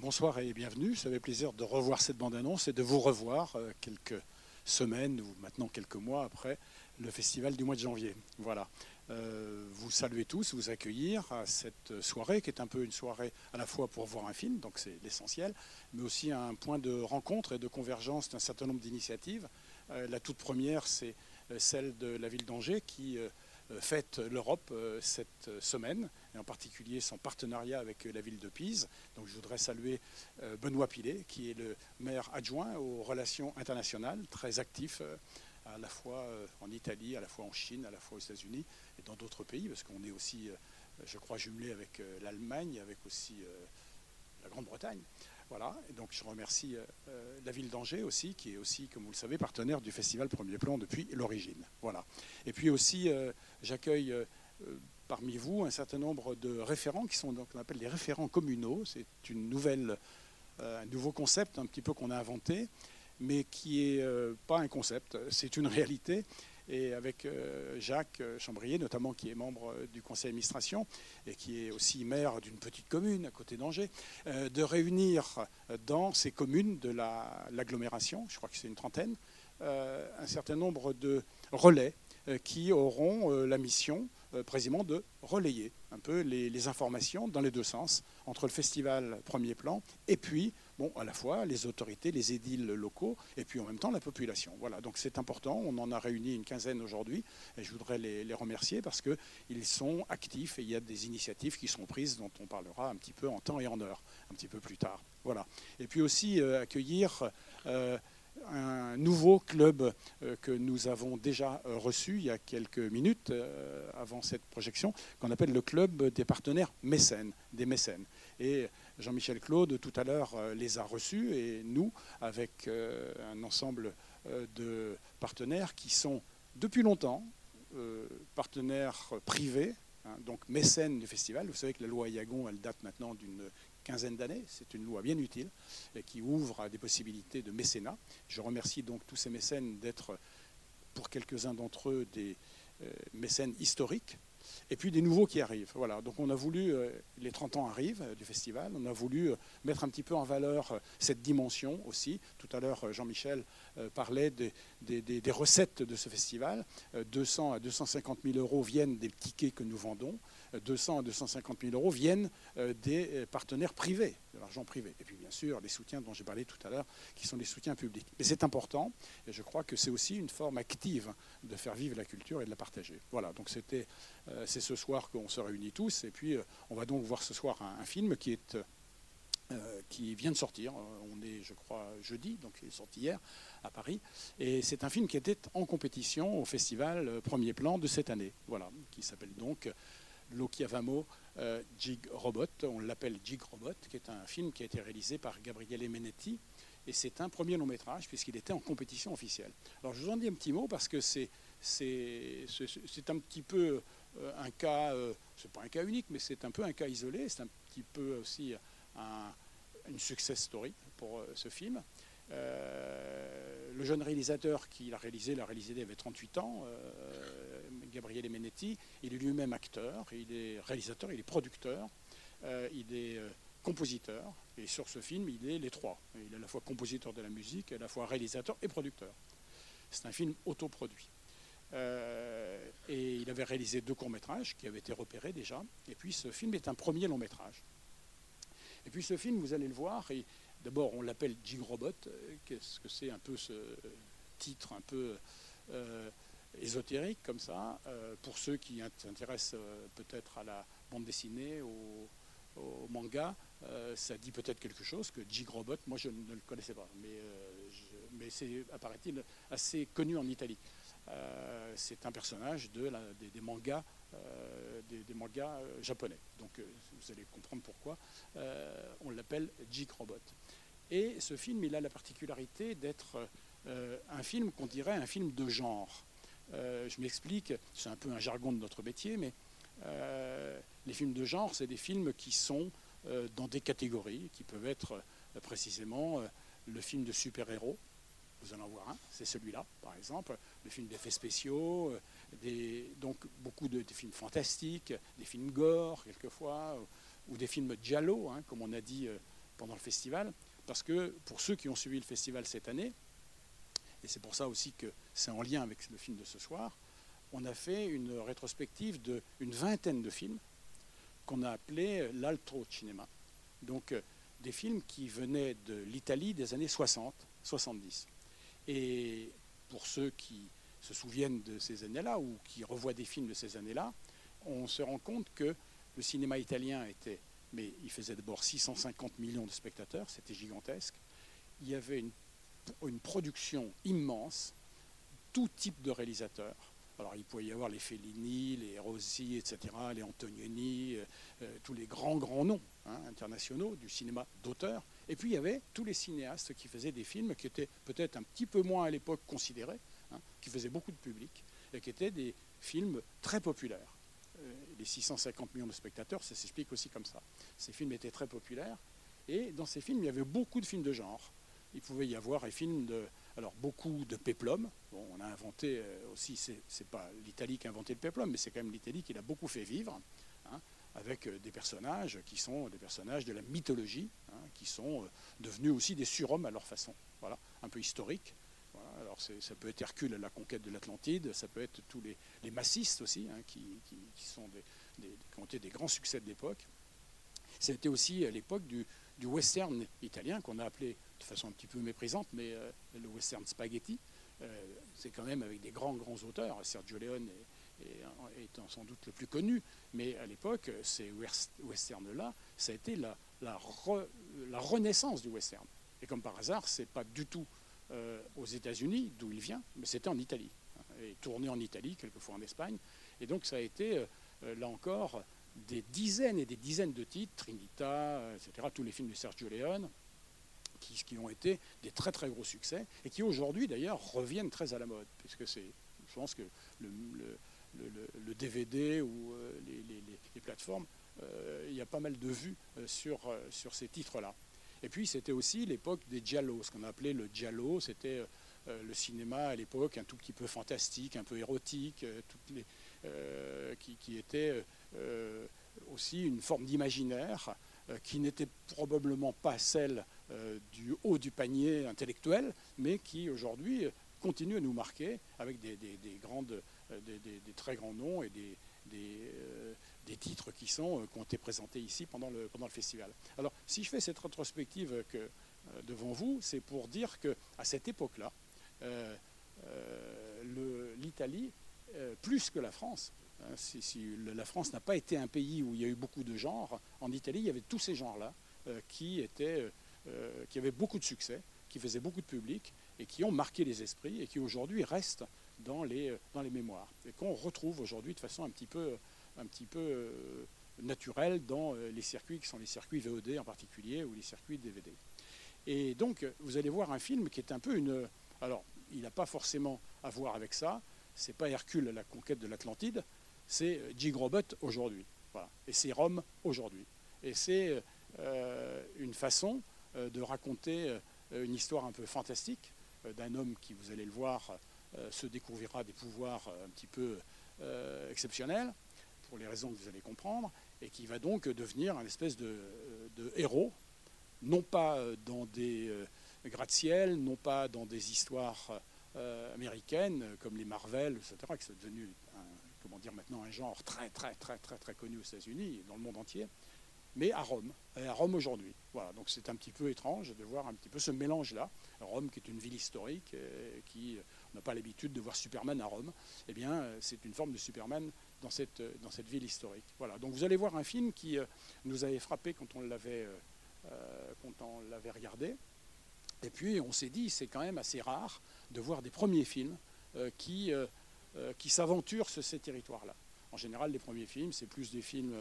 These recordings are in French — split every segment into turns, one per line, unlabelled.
Bonsoir et bienvenue. Ça fait plaisir de revoir cette bande-annonce et de vous revoir euh, quelques semaines ou maintenant quelques mois après le festival du mois de janvier. Voilà. Euh, vous saluer tous, vous accueillir à cette soirée qui est un peu une soirée à la fois pour voir un film, donc c'est l'essentiel, mais aussi un point de rencontre et de convergence d'un certain nombre d'initiatives. Euh, la toute première, c'est celle de la ville d'Angers qui fête l'Europe euh, cette semaine, et en particulier son partenariat avec la ville de Pise. Donc je voudrais saluer euh, Benoît Pilet, qui est le maire adjoint aux relations internationales, très actif à la fois en Italie, à la fois en Chine, à la fois aux États-Unis et dans d'autres pays, parce qu'on est aussi, je crois, jumelé avec l'Allemagne, avec aussi la Grande-Bretagne. Voilà, donc je remercie euh, euh, la ville d'Angers aussi, qui est aussi, comme vous le savez, partenaire du festival Premier Plan depuis l'origine. Voilà. Et puis aussi, euh, j'accueille parmi vous un certain nombre de référents qui sont donc on appelle les référents communaux. C'est un nouveau concept un petit peu qu'on a inventé, mais qui est pas un concept, c'est une réalité et avec euh, Jacques Chambrier, notamment qui est membre euh, du conseil d'administration et qui est aussi maire d'une petite commune à côté d'Angers, euh, de réunir dans ces communes de l'agglomération, je crois que c'est une trentaine, un certain nombre de relais qui auront la mission précisément de relayer un peu les, informations dans les deux sens, entre le festival Premier Plan et puis bon, à la fois les autorités, les édiles locaux, et puis en même temps la population. Voilà, donc c'est important. On en a réuni une quinzaine aujourd'hui, et je voudrais les, remercier parce qu'ils sont actifs et il y a des initiatives qui sont prises dont on parlera un petit peu en temps et en heure, un petit peu plus tard. Voilà. Et puis aussi euh, accueillir. Euh, un nouveau club euh, que nous avons déjà reçu il y a quelques minutes avant cette projection, qu'on appelle le club des partenaires mécènes, des mécènes. Et Jean-Michel Claude, tout à l'heure, euh, les a reçus, et nous, avec euh, un ensemble euh, de partenaires qui sont depuis longtemps partenaires privés, hein, donc mécènes du festival. Vous savez que la loi Yagon, elle date maintenant d'une d'années. C'est une loi bien utile et qui ouvre des possibilités de mécénat. Je remercie donc tous ces mécènes d'être, pour quelques-uns d'entre eux, des mécènes historiques et puis des nouveaux qui arrivent. Voilà. Donc on a voulu, euh, les 30 ans arrivent euh, du festival, on a voulu euh, mettre un petit peu en valeur cette dimension aussi. Tout à l'heure, Jean-Michel parlait des, des, recettes de ce festival. 200 à 250 000 euros viennent des tickets que nous vendons. 200 à 250 000 euros viennent euh, des euh, partenaires privés, de l'argent privé. Et puis bien sûr, les soutiens dont j'ai parlé tout à l'heure, qui sont des soutiens publics. Mais c'est important, et je crois que c'est aussi une forme active de faire vivre la culture et de la partager. Voilà, donc c'était, euh, c'est ce soir qu'on se réunit tous, et puis on va donc voir ce soir un, film qui est... qui vient de sortir. On est, je crois, jeudi, donc il est sorti hier à Paris. Et c'est un film qui était en compétition au festival Premier Plan de cette année. Voilà, qui s'appelle donc L'Okiavamo euh, Jig Robot, on l'appelle Jig Robot, qui est un film qui a été réalisé par Gabriele Menetti. Et c'est un premier long métrage puisqu'il était en compétition officielle. Alors je vous en dis un petit mot parce que c'est, c'est, un petit peu euh, un cas, euh, c'est pas un cas unique, mais c'est un peu un cas isolé. C'est un petit peu aussi une success story pour ce film. le jeune réalisateur qui l'a réalisé, l'a réalisé, il avait 38 ans. Gabriele Menetti. Il est lui-même acteur, il est réalisateur, il est producteur, euh, il est euh, compositeur. Et sur ce film, il est les trois. Il est à la fois compositeur de la musique, à la fois réalisateur et producteur. C'est un film autoproduit. Euh, et il avait réalisé deux courts-métrages qui avaient été repérés déjà. Et puis ce film est un premier long-métrage. Et puis ce film, vous allez le voir, et d'abord on l'appelle Jig Robot. Qu'est-ce que c'est un peu ce titre un peu ésotérique comme ça, euh, pour ceux qui s'intéressent euh, peut-être à la bande dessinée, au, manga, euh, ça dit peut-être quelque chose que Jig Robot, moi je ne le connaissais pas, mais, c'est, apparaît-il, assez connu en Italie. c'est un personnage de des, mangas, des, mangas japonais. Donc vous allez comprendre pourquoi on l'appelle Jig Robot. Et ce film, il a la particularité d'être un film qu'on dirait un film de genre. Euh, je m'explique, c'est un peu un jargon de notre métier, mais euh, les films de genre, c'est des films qui sont euh, dans des catégories, qui peuvent être précisément le film de super-héros. Vous allez en voir un, c'est celui-là, par exemple, le film d'effets spéciaux, donc beaucoup de films fantastiques, des films gore, quelquefois, ou des films giallo, hein, comme on a dit pendant le festival, parce que pour ceux qui ont suivi le festival cette année, et c'est pour ça aussi que c'est en lien avec le film de ce soir, on a fait une rétrospective d'une vingtaine de films qu'on a appelé l'altro cinéma. Donc euh, des films qui venaient de l'Italie des années 60, 70. Et pour ceux qui se souviennent de ces années-là ou qui revoient des films de ces années-là, on se rend compte que le cinéma italien était, mais il faisait d'abord 650 millions de spectateurs, c'était gigantesque. Il y avait une, une, production immense, tout type de réalisateurs. Alors il pouvait y avoir les Fellini, les Rossi, etc., les Antonioni, euh, euh, tous les grands, grands noms hein, internationaux du cinéma d'auteur. Et puis il y avait tous les cinéastes qui faisaient des films qui étaient peut-être un petit peu moins à l'époque considérés, hein, qui faisaient beaucoup de public, et qui étaient des films très populaires. Euh, les 650 millions de spectateurs, ça s'explique aussi comme ça. Ces films étaient très populaires, et dans ces films, il y avait beaucoup de films de genre. Il pouvait y avoir des films de, alors beaucoup de péplum. Bon, on a inventé euh, aussi, c'est pas l'Italie qui a inventé le péplum, mais c'est quand même l'Italie qui l'a beaucoup fait vivre, hein, avec euh, des personnages qui sont des personnages de la mythologie, hein, qui sont devenus aussi des surhommes à leur façon. Voilà, un peu historique. Alors ça peut être Hercule à la conquête de l'Atlantide, ça peut être tous les, massistes aussi, hein, qui, sont des, ont été des grands succès de l'époque. C'était aussi à l'époque du, western italien qu'on a appelé de façon un petit peu méprisante, mais euh, le western spaghetti. Euh, c'est quand même avec des grands, grands auteurs. Sergio Leone est, étant sans doute le plus connu, mais à l'époque, ces westerns-là, ça a été la, la, la renaissance du western. Et comme par hasard, c'est pas du tout euh, aux États-Unis, d'où il vient, mais c'était en Italie. Hein, et tourné en Italie, quelquefois en Espagne. Et donc ça a été, là encore, des dizaines et des dizaines de titres, Trinita, etc., tous les films de Sergio Leone, qui, ont été des très très gros succès, et qui aujourd'hui d'ailleurs reviennent très à la mode, puisque c'est, je pense que le, DVD ou les, les, plateformes, il y a pas mal de vues sur, sur ces titres-là. Et puis c'était aussi l'époque des giallo, ce qu'on appelait le giallo, c'était euh, le cinéma à l'époque un tout petit peu fantastique, un peu érotique, euh, euh, qui, était aussi une forme d'imaginaire qui n'était probablement pas celle du haut du panier intellectuel, mais qui aujourd'hui continue à nous marquer avec des, très grands noms et des, titres qui, sont, euh, qui ont été présentés ici pendant le, festival. Alors, si je fais cette rétrospective euh, devant vous, c'est pour dire qu'à cette époque-là, euh, l'Italie, plus que la France, si, si, la France n'a pas été un pays où il y a eu beaucoup de genres, en Italie, il y avait tous ces genres-là qui, étaient, qui avaient beaucoup de succès, qui faisaient beaucoup de public et qui ont marqué les esprits et qui aujourd'hui restent dans les, dans les mémoires et qu'on retrouve aujourd'hui de façon un petit peu un petit peu euh, naturel dans euh, les circuits qui sont les circuits VOD en particulier ou les circuits DVD. Et donc, vous allez voir un film qui est un peu une. Alors, il n'a pas forcément à voir avec ça. C'est pas Hercule, la conquête de l'Atlantide. C'est Jig Robot aujourd'hui. Et c'est Rome aujourd'hui. Et c'est euh, une façon de raconter une histoire un peu fantastique d'un homme qui, vous allez le voir, se découvrira des pouvoirs un petit peu exceptionnels pour les raisons que vous allez comprendre, et qui va donc devenir un espèce de, héros, non pas dans des euh, gratte-ciel, non pas dans des histoires euh, américaines comme les Marvel, etc., qui sont devenus, comment dire maintenant, un genre très, très, très, très, très connu aux États-Unis et dans le monde entier, mais à Rome, à Rome aujourd'hui. Voilà, donc c'est un petit peu étrange de voir un petit peu ce mélange-là. Rome, qui est une ville historique, euh, qui n'a pas l'habitude de voir Superman à Rome, eh bien, c'est une forme de Superman dans cette, dans cette ville historique. Voilà. Donc vous allez voir un film qui euh, nous avait frappé quand on l'avait euh, euh, quand on l'avait regardé. Et puis on s'est dit, c'est quand même assez rare de voir des premiers films qui, qui s'aventurent sur ces territoires-là. En général, les premiers films, c'est plus des films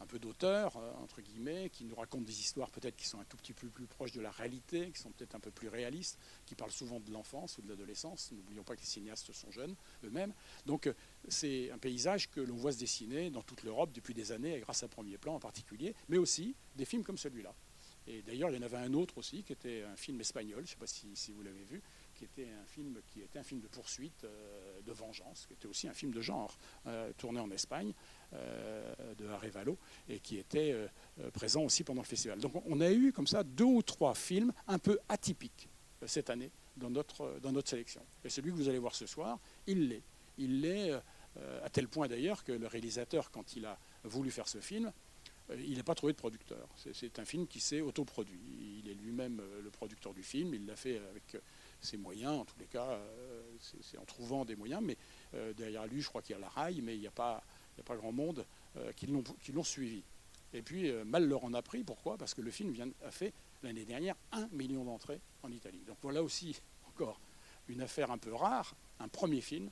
un peu d'auteur, euh, entre guillemets, qui nous racontent des histoires peut-être qui sont un tout petit peu plus proches de la réalité, qui sont peut-être un peu plus réalistes, qui parlent souvent de l'enfance ou de l'adolescence. N'oublions pas que les cinéastes sont jeunes eux-mêmes. Donc euh, c'est un paysage que l'on voit se dessiner dans toute l'Europe depuis des années, grâce à Premier Plan en particulier, mais aussi des films comme celui-là. Et d'ailleurs, il y en avait un autre aussi, qui était un film espagnol, je ne sais pas si, vous l'avez vu, qui était un film qui était un film de poursuite, de vengeance, qui était aussi un film de genre, tourné en Espagne, de Arevalo, et qui était présent aussi pendant le festival. Donc on a eu comme ça deux ou trois films un peu atypiques cette année dans notre, dans notre sélection. Et celui que vous allez voir ce soir, il l'est. Il l'est à tel point d'ailleurs que le réalisateur, quand il a voulu faire ce film, il n'a pas trouvé de producteur. C'est un film qui s'est autoproduit. Il est lui-même le producteur du film. Il l'a fait avec ses moyens, en tous les cas, c'est en trouvant des moyens. Mais derrière lui, je crois qu'il y a la rail, mais il n'y a, pas, a pas grand monde qui l'ont suivi. Et puis, mal leur en a pris. Pourquoi? Parce que le film vient, a fait l'année dernière un million d'entrées en Italie. Donc voilà aussi encore une affaire un peu rare, un premier film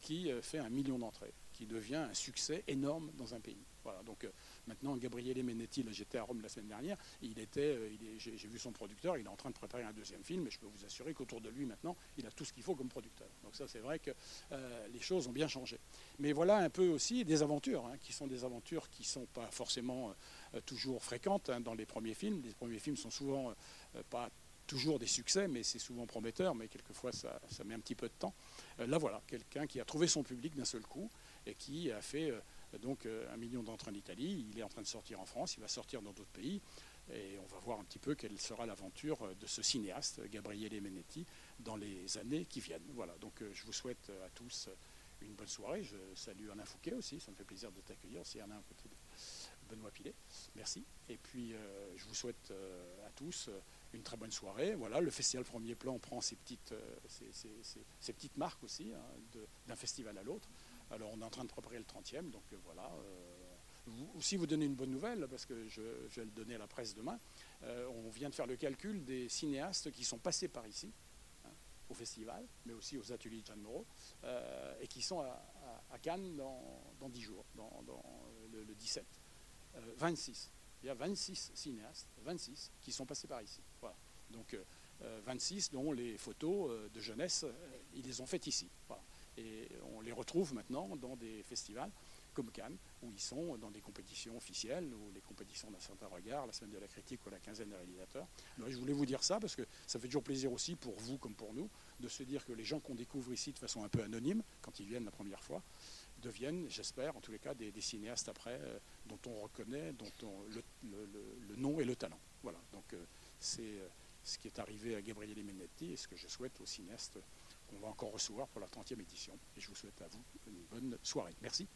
qui fait un million d'entrées, qui devient un succès énorme dans un pays. Voilà, donc Maintenant, Gabriele Menetti, j'étais à Rome la semaine dernière, il était, euh, j'ai vu son producteur, il est en train de préparer un deuxième film, et je peux vous assurer qu'autour de lui maintenant, il a tout ce qu'il faut comme producteur. Donc ça, c'est vrai que euh, les choses ont bien changé. Mais voilà un peu aussi des aventures, hein, qui sont des aventures qui ne sont pas forcément euh, toujours fréquentes hein, dans les premiers films. Les premiers films sont souvent pas toujours des succès, mais c'est souvent prometteur, mais quelquefois ça, met un petit peu de temps. là voilà, quelqu'un qui a trouvé son public d'un seul coup et qui a fait donc euh, un million d'entrées en Italie. Il est en train de sortir en France, il va sortir dans d'autres pays. Et on va voir un petit peu quelle sera l'aventure de ce cinéaste, Gabriele Menetti, dans les années qui viennent. Voilà, donc euh, je vous souhaite à tous une bonne soirée. Je salue Alain Fouquet aussi, ça me fait plaisir de t'accueillir. C'est Alain à côté de Benoît Pilet. Merci. Et puis euh, je vous souhaite à tous une très bonne soirée. Voilà, le festival Premier Plan prend ses petites, ses, petites marques aussi, hein, d'un festival à l'autre. Alors on est en train de préparer le 30e, donc euh, voilà. Euh, si vous donnez une bonne nouvelle, parce que je, vais le donner à la presse demain, euh, on vient de faire le calcul des cinéastes qui sont passés par ici, hein, au festival, mais aussi aux ateliers de Jeanne Moreau, et qui sont à, Cannes dans, 10 jours, dans, le, 17. 26. Il y a 26 cinéastes, 26, qui sont passés par ici. Voilà. Donc 26 dont les photos de jeunesse, ils les ont faites ici. Et on les retrouve maintenant dans des festivals comme Cannes, où ils sont dans des compétitions officielles, ou les compétitions d'un certain regard, la semaine de la critique ou la quinzaine des réalisateurs. je voulais vous dire ça parce que ça fait toujours plaisir aussi pour vous comme pour nous de se dire que les gens qu'on découvre ici de façon un peu anonyme, quand ils viennent la première fois, deviennent, j'espère, en tous les cas, des, cinéastes après euh, dont on reconnaît dont on, le, nom et le talent. Voilà, donc euh, c'est euh, ce qui est arrivé à Gabriele Menetti et ce que je souhaite aux cinéastes qu'on va encore recevoir pour la 30e édition. Et je vous souhaite à vous une bonne soirée. Merci.